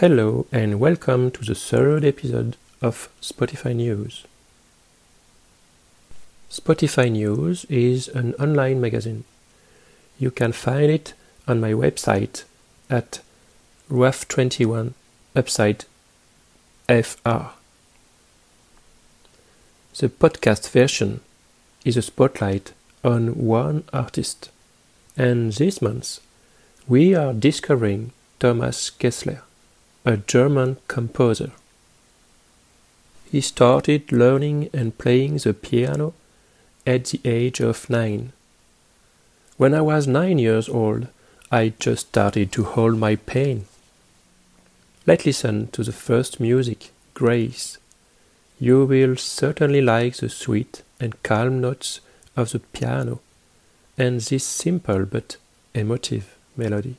Hello and welcome to the third episode of Spotify News. Spotify News is an online magazine. You can find it on my website at rough21 upside fr. The podcast version is a spotlight on one artist, and this month we are discovering Thomas Kessler, a German composer. He started learning and playing the piano at the age of nine. When I was nine years old, I just started to hold my pain. Let's listen to the first music, Grace. You will certainly like the sweet and calm notes of the piano and this simple but emotive melody.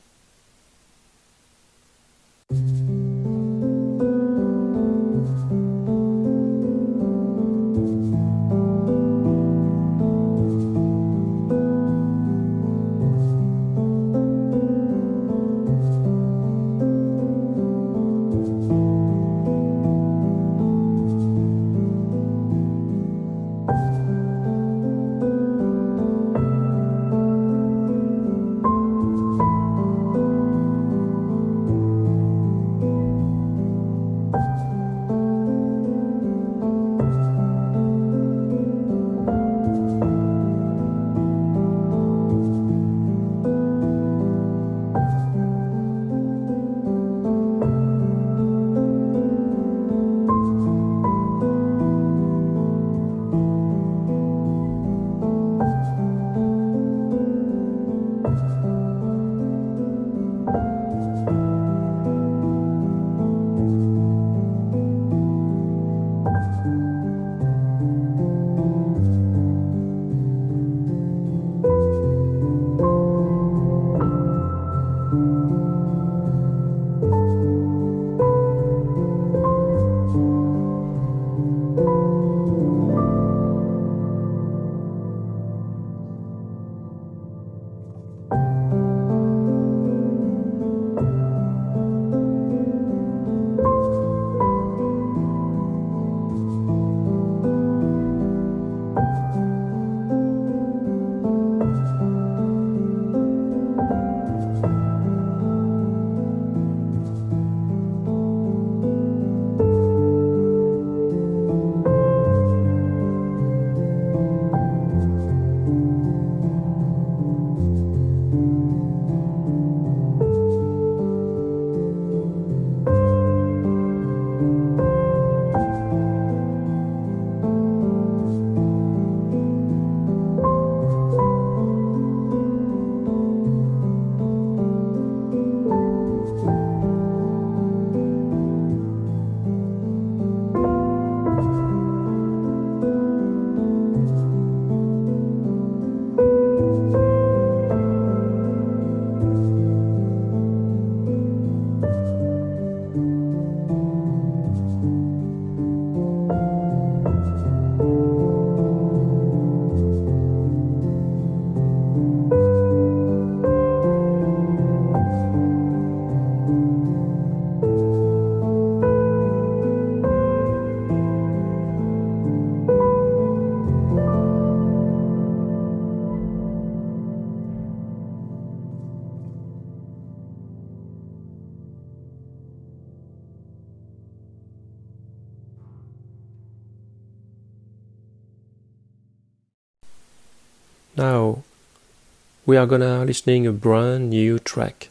We are gonna listening a brand new track,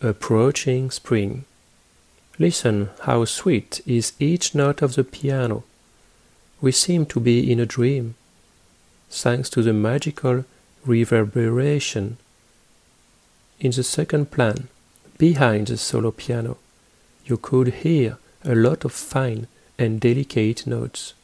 Approaching Spring. Listen how sweet is each note of the piano. We seem to be in a dream, thanks to the magical reverberation. In the second plan, behind the solo piano, you could hear a lot of fine and delicate notes.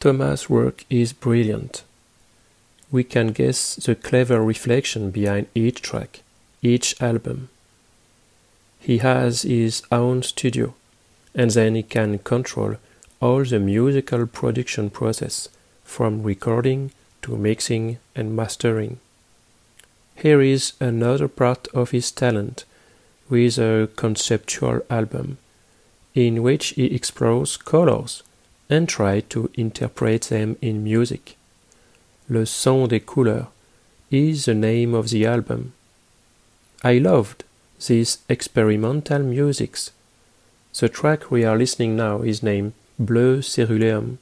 Thomas' work is brilliant. We can guess the clever reflection behind each track, each album. He has his own studio, and then he can control all the musical production process, from recording to mixing and mastering. Here is another part of his talent with a conceptual album in which he explores colors and try to interpret them in music. Le Son des Couleurs is the name of the album. I loved these experimental musics. The track we are listening now is named Bleu Ceruleum.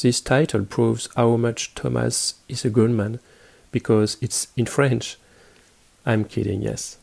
This title proves how much Thomas is a good man because it's in French. I'm kidding, yes.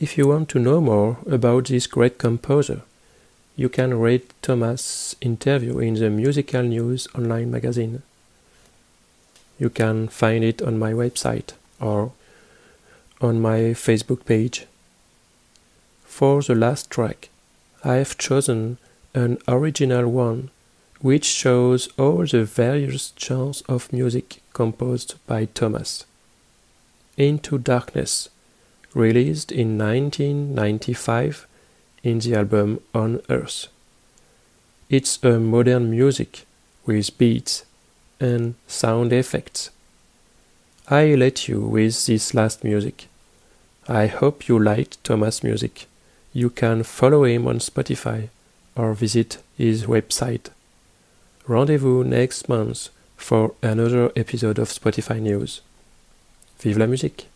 If you want to know more about this great composer, you can read Thomas' interview in the Musical News online magazine. You can find it on my website or on my Facebook page. For the last track, I have chosen an original one which shows all the various genres of music composed by Thomas. Into Darkness, released in 1995 in the album On Earth. It's a modern music with beats and sound effects. I let you with this last music. I hope you liked Thomas' music. You can follow him on Spotify or visit his website. Rendezvous next month for another episode of Spotify News. Vive la musique!